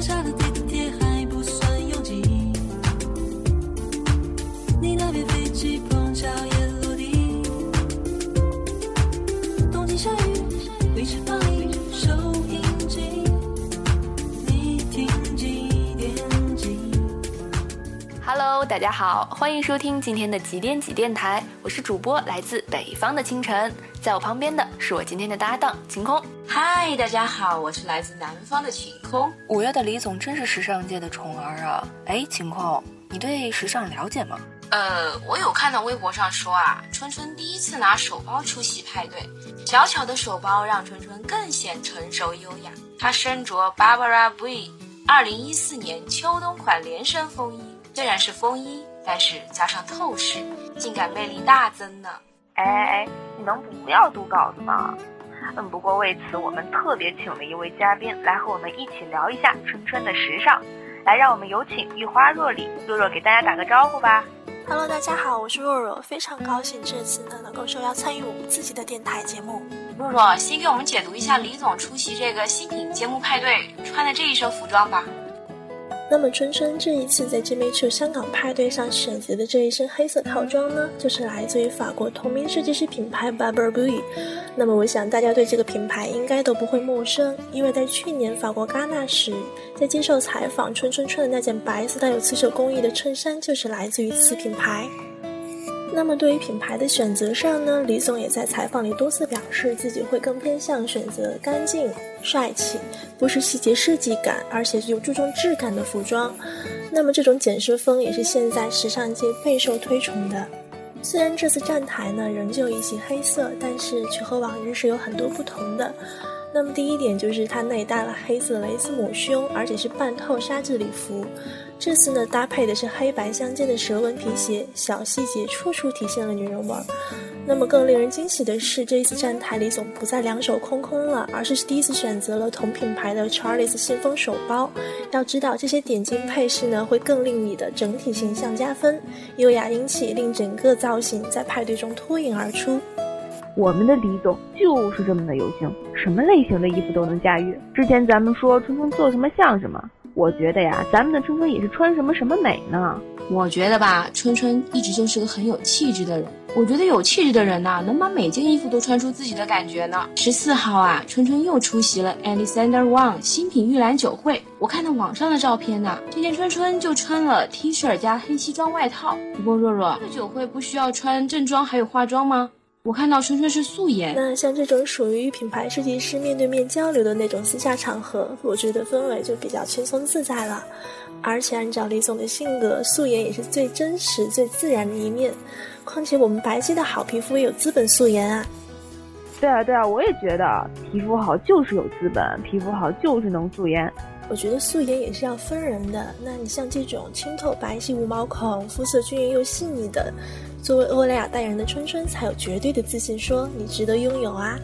剩下的地大家好，欢迎收听今天的几点几电台，我是主播来自北方的清晨，在我旁边的是我今天的搭档晴空。嗨，大家好，我是来自南方的晴空。五月的李总真是时尚界的宠儿啊！哎，晴空，你对时尚了解吗？呃，我有看到微博上说啊，春春第一次拿手包出席派对，小巧的手包让春春更显成熟优雅。她身着 Barbara Bui 二零一四年秋冬款连身风衣，虽然是风衣，但是加上透视，性感魅力大增呢。哎哎哎，你能不要读稿子吗？嗯，不过为此我们特别请了一位嘉宾来和我们一起聊一下春春的时尚。来，让我们有请玉花若里，若若给大家打个招呼吧。Hello，大家好，我是若若，非常高兴这次呢能够受邀参与我们自己的电台节目。若若，先给我们解读一下李总出席这个新品节目派对穿的这一身服装吧。那么春春这一次在 Jimmy Choo 香港派对上选择的这一身黑色套装呢，就是来自于法国同名设计师品牌 Barber Bui。那么我想大家对这个品牌应该都不会陌生，因为在去年法国戛纳时，在接受采访，春春穿的那件白色带有刺绣工艺的衬衫就是来自于此品牌。那么对于品牌的选择上呢，李总也在采访里多次表示自己会更偏向选择干净、帅气，不是细节设计感，而且有注重质感的服装。那么这种简约风也是现在时尚界备受推崇的。虽然这次站台呢仍旧一袭黑色，但是却和往日是有很多不同的。那么第一点就是它内搭了黑色蕾丝抹胸，而且是半透纱质礼服。这次呢搭配的是黑白相间的蛇纹皮鞋，小细节处处体现了女人味儿。那么更令人惊喜的是，这一次站台李总不再两手空空了，而是第一次选择了同品牌的 Charles 信封手包。要知道这些点睛配饰呢，会更令你的整体形象加分，优雅英气，令整个造型在派对中脱颖而出。我们的李总就是这么的有型，什么类型的衣服都能驾驭。之前咱们说春春做什么像什么，我觉得呀，咱们的春春也是穿什么什么美呢。我觉得吧，春春一直就是个很有气质的人。我觉得有气质的人呐、能把每件衣服都穿出自己的感觉呢。十四号啊，春春又出席了 Alexander Wang 新品预览酒会。我看到网上的照片呐、这件春春就穿了 T 恤加黑西装外套。不过若若，这个酒会不需要穿正装还有化妆吗？我看到春春是素颜。那像这种属于品牌设计师面对面交流的那种私下场合，我觉得氛围就比较轻松自在了。而且按照李总的性格，素颜也是最真实、最自然的一面。况且我们白皙的好皮肤也有资本素颜啊。对啊对啊，我也觉得皮肤好就是有资本，皮肤好就是能素颜。我觉得素颜也是要分人的。那你像这种清透白皙无毛孔、肤色均匀又细腻的，作为欧莱雅代言人的春春才有绝对的自信说你值得拥有啊。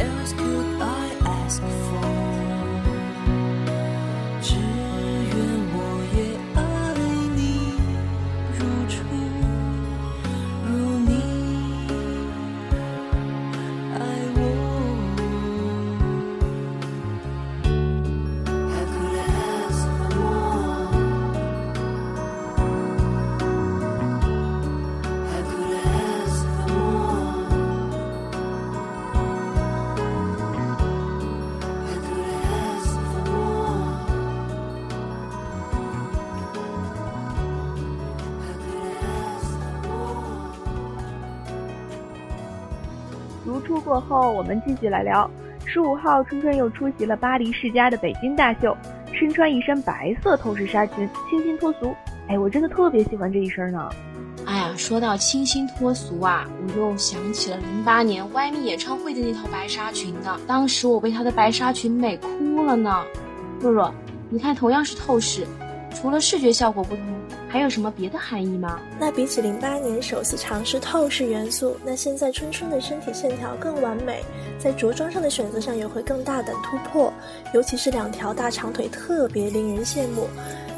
Else could I ask for? 出过后，我们继续来聊。十五号，春春又出席了巴黎世家的北京大秀。身穿一身白色透视纱裙，清新脱俗。哎，我真的特别喜欢这一身呢。哎呀，说到清新脱俗啊，我又想起了零八年 YMI 演唱会的那套白纱裙呢。当时我被她的白纱裙美哭了呢。若若，你看，同样是透视，除了视觉效果不同，还有什么别的含义吗？那比起零八年首次尝试透视元素，那现在春春的身体线条更完美，在着装上的选择上也会更大胆突破，尤其是两条大长腿特别令人羡慕。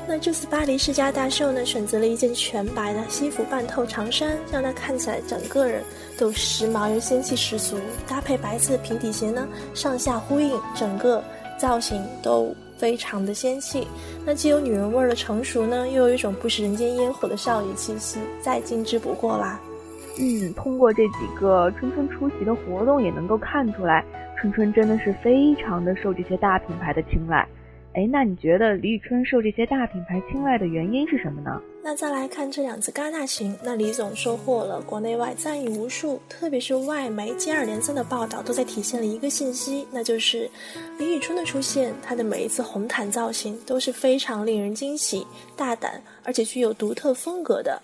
那这次巴黎世家大秀呢，选择了一件全白的西服半透长衫，让她看起来整个人都时髦又仙气十足。搭配白色的平底鞋呢，上下呼应，整个造型都非常的仙气。那既有女人味儿的成熟呢，又有一种不食人间烟火的少女气息，再精致不过啦。嗯，通过这几个春春出席的活动，也能够看出来，春春真的是非常的受这些大品牌的青睐。哎，那你觉得李宇春受这些大品牌青睐的原因是什么呢？那再来看这两次戛纳行，那李总收获了国内外赞誉无数，特别是外媒接二连三的报道，都在体现了一个信息，那就是李宇春的出现，她的每一次红毯造型都是非常令人惊喜、大胆，而且具有独特风格的。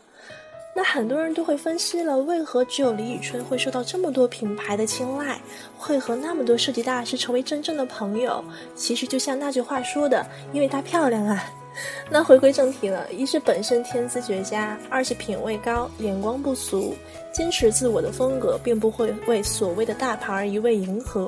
那很多人都会分析了，为何只有李宇春会受到这么多品牌的青睐，会和那么多设计大师成为真正的朋友？其实就像那句话说的，因为她漂亮啊。那回归正题了，一是本身天资绝佳，二是品味高，眼光不俗，坚持自我的风格，并不会为所谓的大牌而一味迎合。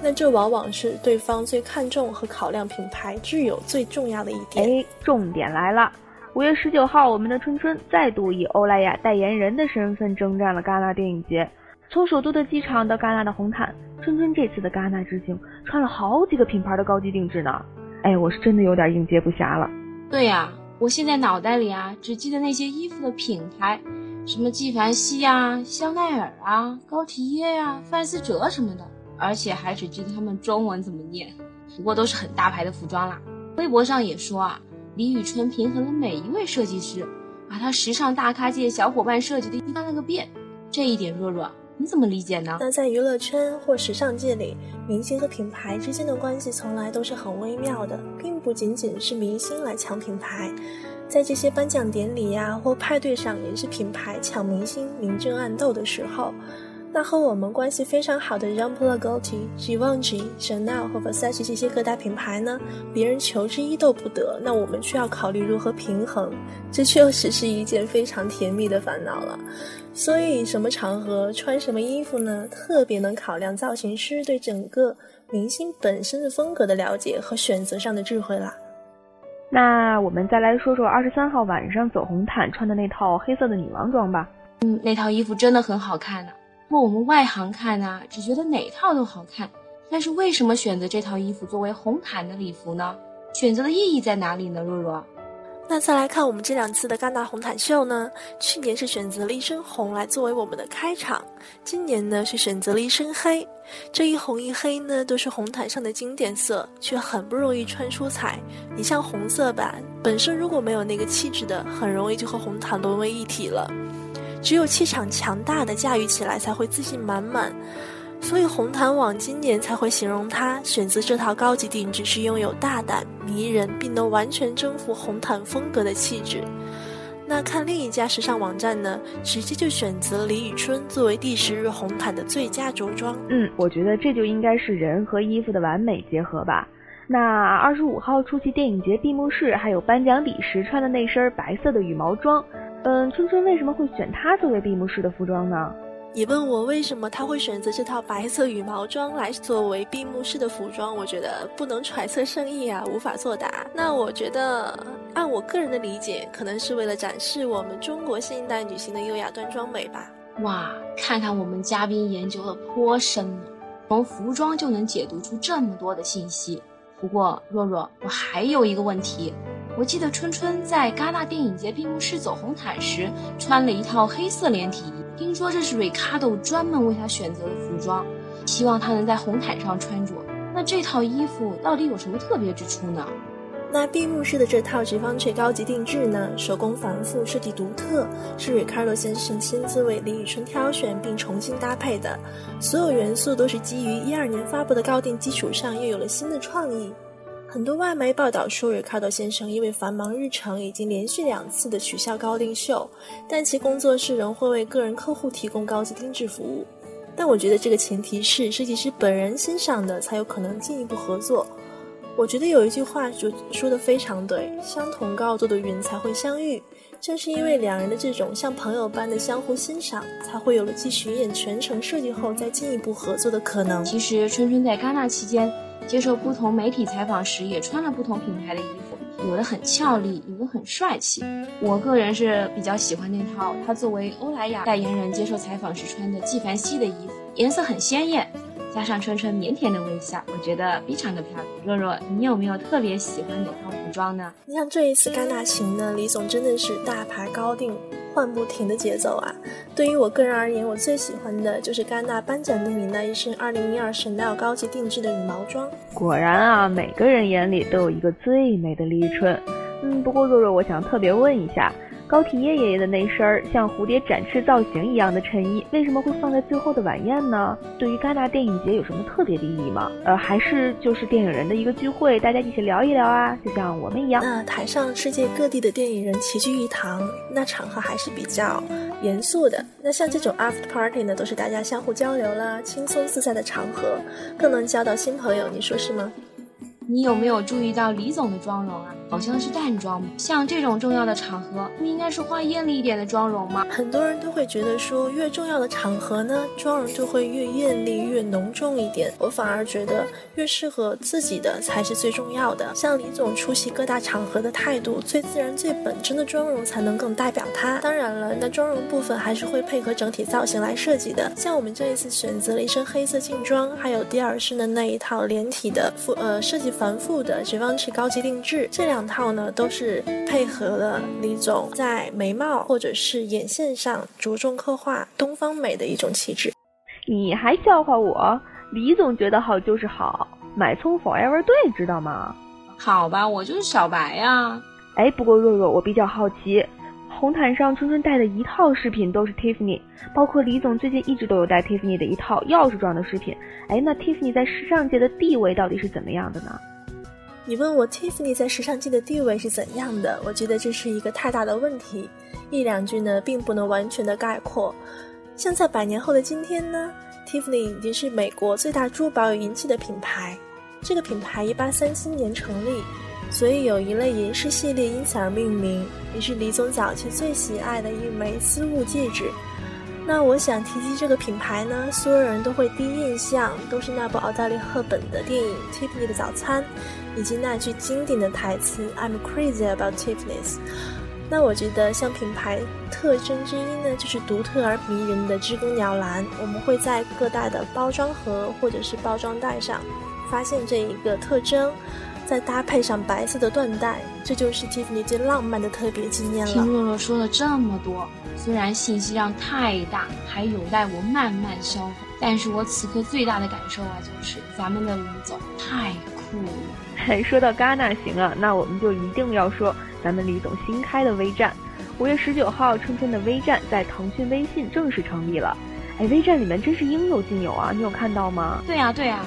那这往往是对方最看重和考量品牌具有最重要的一点。哎，重点来了。五月十九号，我们的春春再度以欧莱雅代言人的身份征战了戛纳电影节。从首都的机场到戛纳的红毯，春春这次的戛纳之行穿了好几个品牌的高级定制呢。哎，我是真的有点应接不暇了。对呀，我现在脑袋里啊只记得那些衣服的品牌，什么纪梵希呀、香奈儿啊、高缇耶呀、范思哲什么的，而且还只记得他们中文怎么念。不过都是很大牌的服装啦。微博上也说啊。李宇春平衡了每一位设计师，把他时尚大咖界小伙伴设计的一翻了个遍。这一点，若若你怎么理解呢？那在娱乐圈或时尚界里，明星和品牌之间的关系从来都是很微妙的，并不仅仅是明星来抢品牌，在这些颁奖典礼呀或派对上，也是品牌抢明星明争暗斗的时候。那和我们关系非常好的 Jean Paul Gaultier、Givenchy、Chanel 和 Versace 这些各大品牌呢，别人求之一都不得，那我们却要考虑如何平衡，这确实是一件非常甜蜜的烦恼了。所以，什么场合穿什么衣服呢？特别能考量造型师对整个明星本身的风格的了解和选择上的智慧啦。那我们再来说说二十三号晚上走红毯穿的那套黑色的女王装吧。嗯，那套衣服真的很好看呢。不过我们外行看呢，只觉得哪套都好看，但是为什么选择这套衣服作为红毯的礼服呢？选择的意义在哪里呢？若若，那再来看我们这两次的戛纳红毯秀呢？去年是选择了一身红来作为我们的开场，今年呢是选择了一身黑。这一红一黑呢都是红毯上的经典色，却很不容易穿出彩。你像红色吧，本身如果没有那个气质的，很容易就和红毯融为一体了。只有气场强大的驾驭起来才会自信满满，所以红毯网今年才会形容它选择这套高级定制是拥有大胆、迷人，并能完全征服红毯风格的气质。那看另一家时尚网站呢，直接就选择李宇春作为第十日红毯的最佳着装。嗯，我觉得这就应该是人和衣服的完美结合吧。那二十五号出席电影节闭幕式还有颁奖礼时穿的那身白色的羽毛装。嗯，春春为什么会选它作为闭幕式的服装呢？你问我为什么他会选择这套白色羽毛装来作为闭幕式的服装，我觉得不能揣测圣意啊，无法作答。那我觉得，按我个人的理解，可能是为了展示我们中国现代女性的优雅端庄美吧。哇，看看我们嘉宾研究的颇深呢，从服装就能解读出这么多的信息。不过，若若，我还有一个问题。我记得春春在戛纳电影节闭幕式走红毯时穿了一套黑色连体衣，听说这是 Ricardo 专门为他选择的服装，希望他能在红毯上穿着。那这套衣服到底有什么特别之处呢？那闭幕式的这套直方垂高级定制呢，手工繁复，设计独特，是 Ricardo 先生亲自为李宇春挑选并重新搭配的，所有元素都是基于一二年发布的高定基础上又有了新的创意。很多外媒报道说，Ricardo 先生因为繁忙日程，已经连续两次的取消高定秀，但其工作室仍会为个人客户提供高级定制服务。但我觉得这个前提是设计师本人欣赏的，才有可能进一步合作。我觉得有一句话就说的非常对：相同高度的云才会相遇。正是因为两人的这种像朋友般的相互欣赏，才会有了继巡演全程设计后再进一步合作的可能。其实春春在戛纳期间接受不同媒体采访时，也穿了不同品牌的衣服，有的很俏丽，有的很帅气。我个人是比较喜欢那套他作为欧莱雅代言人接受采访时穿的纪梵希的衣服，颜色很鲜艳。加上春春腼腆的微笑，我觉得非常的漂亮。若若，你有没有特别喜欢哪套服装呢？你像这一次戛纳行呢，李总真的是大牌高定，换不停的节奏啊。对于我个人而言，我最喜欢的就是戛纳颁奖典礼那一身2012 Chanel 高级定制的羽毛装。果然啊，每个人眼里都有一个最美的立春。嗯，不过若若，我想特别问一下。高缇耶爷爷的那身像蝴蝶展翅造型一样的衬衣，为什么会放在最后的晚宴呢？对于戛纳电影节有什么特别的意义吗？呃，还是就是电影人的一个聚会，大家一起聊一聊啊，就像我们一样。那台上世界各地的电影人齐聚一堂，那场合还是比较严肃的。那像这种 after party 呢，都是大家相互交流啦，轻松自在的场合，更能交到新朋友，你说是吗？你有没有注意到李总的妆容啊？好像是淡妆。像这种重要的场合，不应该是化艳丽一点的妆容吗？很多人都会觉得说，越重要的场合呢，妆容就会越艳丽、越浓重一点。我反而觉得，越适合自己的才是最重要的。像李总出席各大场合的态度，最自然、最本真的妆容才能更代表他。当然了，那妆容部分还是会配合整体造型来设计的。像我们这一次选择了一身黑色劲装，还有第二身的那一套连体的复呃设计。繁复的全方驰高级定制，这两套呢都是配合了李总在眉毛或者是眼线上着重刻画东方美的一种气质。你还笑话我？李总觉得好就是好，买葱 Forever 对，知道吗？好吧，我就是小白呀。哎，不过若若，我比较好奇。红毯上，春春戴的一套饰品都是 Tiffany，包括李总最近一直都有戴 Tiffany 的一套钥匙状的饰品。哎，那 Tiffany 在时尚界的地位到底是怎么样的呢？你问我 Tiffany 在时尚界的地位是怎样的？我觉得这是一个太大的问题，一两句呢并不能完全的概括。像在百年后的今天呢，Tiffany 已经是美国最大珠宝与银器的品牌。这个品牌一八三七年成立。所以有一类银饰系列因此而命名，也是李总早期最喜爱的一枚私物戒指。那我想提及这个品牌呢，所有人都会第一印象都是那部奥黛丽·赫本的电影《Tiffany 的早餐》，以及那句经典的台词 “I'm crazy about Tiffany's”。那我觉得像品牌特征之一呢，就是独特而迷人的知更鸟蓝。我们会在各大的包装盒或者是包装袋上发现这一个特征。再搭配上白色的缎带，这就是 Tiffany 最浪漫的特别纪念了。听洛洛说了这么多，虽然信息量太大，还有待我慢慢消化，但是我此刻最大的感受啊，就是咱们的李总太酷了。说到戛纳行啊，那我们就一定要说咱们李总新开的微站。五月十九号，春春的微站在腾讯微信正式成立了。哎，微站里面真是应有尽有啊，你有看到吗？对呀对呀，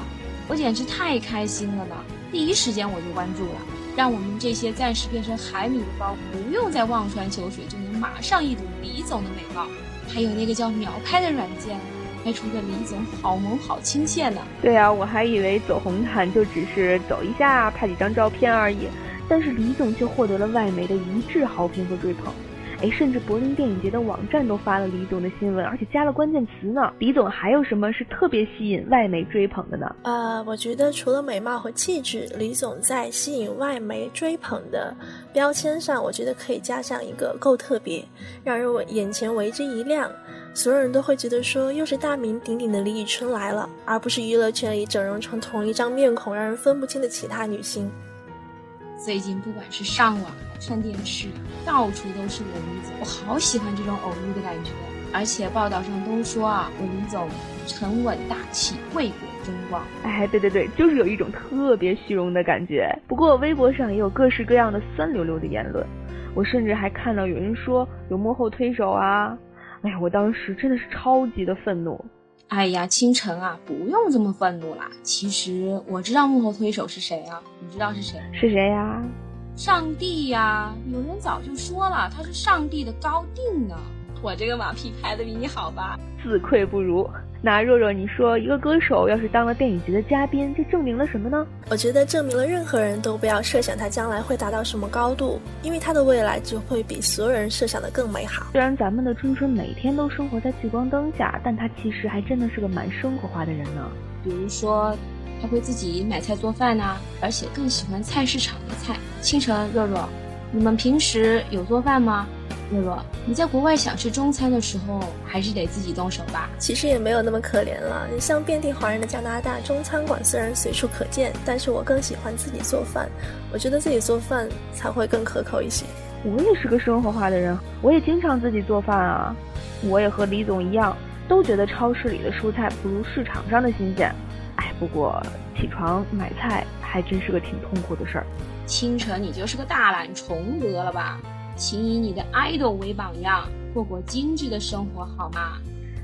我简直太开心了呢。第一时间我就关注了，让我们这些暂时变成海米的包不用再望穿秋水，就能马上一睹李总的美貌。还有那个叫秒拍的软件，拍出的李总好萌好亲切呢。对啊，我还以为走红毯就只是走一下拍几张照片而已，但是李总却获得了外媒的一致好评和追捧。哎，甚至柏林电影节的网站都发了李总的新闻，而且加了关键词呢。李总还有什么是特别吸引外媒追捧的呢？呃，我觉得除了美貌和气质，李总在吸引外媒追捧的标签上，我觉得可以加上一个够特别，让人为眼前为之一亮，所有人都会觉得说又是大名鼎鼎的李宇春来了，而不是娱乐圈里整容成同一张面孔让人分不清的其他女星。最近不管是上网。看电视，到处都是我李总，我好喜欢这种偶遇的感觉。而且报道上都说啊，我李总沉稳大气，为国争光。哎，对对对，就是有一种特别虚荣的感觉。不过微博上也有各式各样的酸溜溜的言论，我甚至还看到有人说有幕后推手啊。哎呀，我当时真的是超级的愤怒。哎呀，清晨啊，不用这么愤怒啦。其实我知道幕后推手是谁啊？你知道是谁？是谁呀？上帝呀！有人早就说了，他是上帝的高定呢。我这个马屁拍的比你好吧？自愧不如。那若若，你说一个歌手要是当了电影节的嘉宾，这证明了什么呢？我觉得证明了任何人都不要设想他将来会达到什么高度，因为他的未来就会比所有人设想的更美好。虽然咱们的春春每天都生活在聚光灯下，但他其实还真的是个蛮生活化的人呢。比如说，他会自己买菜做饭呐、而且更喜欢菜市场的菜。清晨，若若，你们平时有做饭吗？若若，你在国外想吃中餐的时候，还是得自己动手吧？其实也没有那么可怜了。你像遍地华人的加拿大，中餐馆虽然随处可见，但是我更喜欢自己做饭。我觉得自己做饭才会更可口一些。我也是个生活化的人，我也经常自己做饭啊。我也和李总一样，都觉得超市里的蔬菜不如市场上的新鲜。哎，不过起床买菜还真是个挺痛苦的事儿。清晨，你就是个大懒虫得了吧？请以你的 idol 为榜样，过过精致的生活好吗？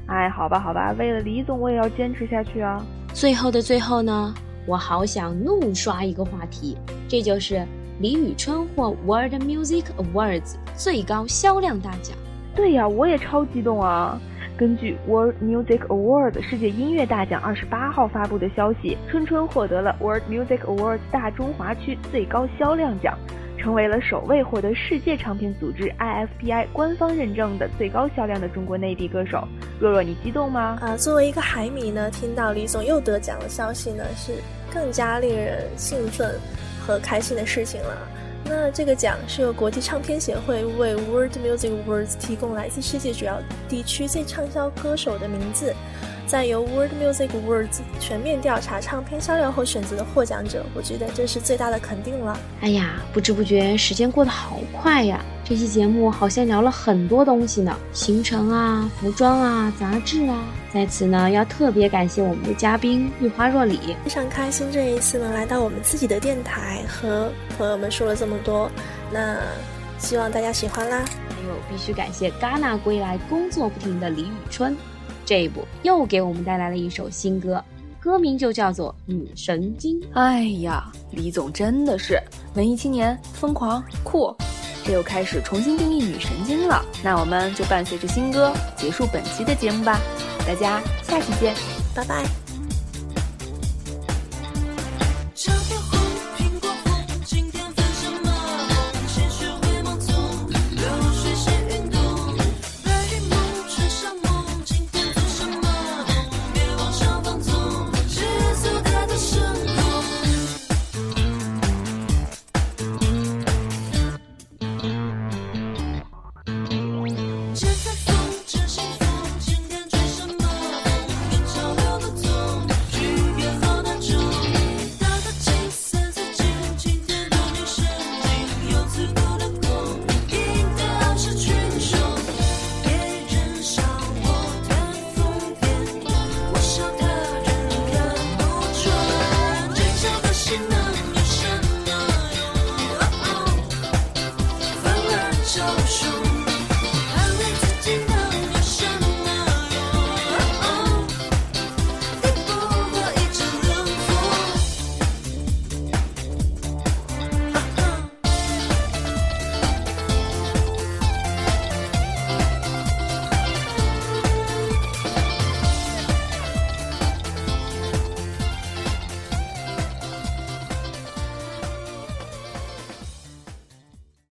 哎，好吧，好吧，为了李总，我也要坚持下去啊。最后的最后呢，我好想怒刷一个话题，这就是李宇春获 World Music Awards 最高销量大奖。对呀，我也超激动啊！根据 World Music Award 世界音乐大奖二十八号发布的消息，春春获得了 World Music Award 大中华区最高销量奖，成为了首位获得世界唱片组织 IFPI 官方认证的最高销量的中国内地歌手。若若，你激动吗？啊，作为一个海迷呢，听到李总又得奖的消息呢，是更加令人兴奋和开心的事情了。那这个奖是由国际唱片协会为 World Music Awards 提供来自世界主要地区最畅销歌手的名字，在由 World Music Awards 全面调查唱片销量后选择的获奖者，我觉得这是最大的肯定了。哎呀，不知不觉时间过得好快呀！这期节目好像聊了很多东西呢，行程啊、服装啊、杂志啊。在此呢，要特别感谢我们的嘉宾玉花若里。非常开心这一次能来到我们自己的电台，和朋友们说了这么多，那希望大家喜欢啦。还有必须感谢戛纳归来工作不停的李宇春，这一部又给我们带来了一首新歌，歌名就叫做《女神经》。哎呀，李总真的是文艺青年，疯狂酷，这又开始重新定义女神经了。那我们就伴随着新歌结束本期的节目吧，大家下期见。拜拜。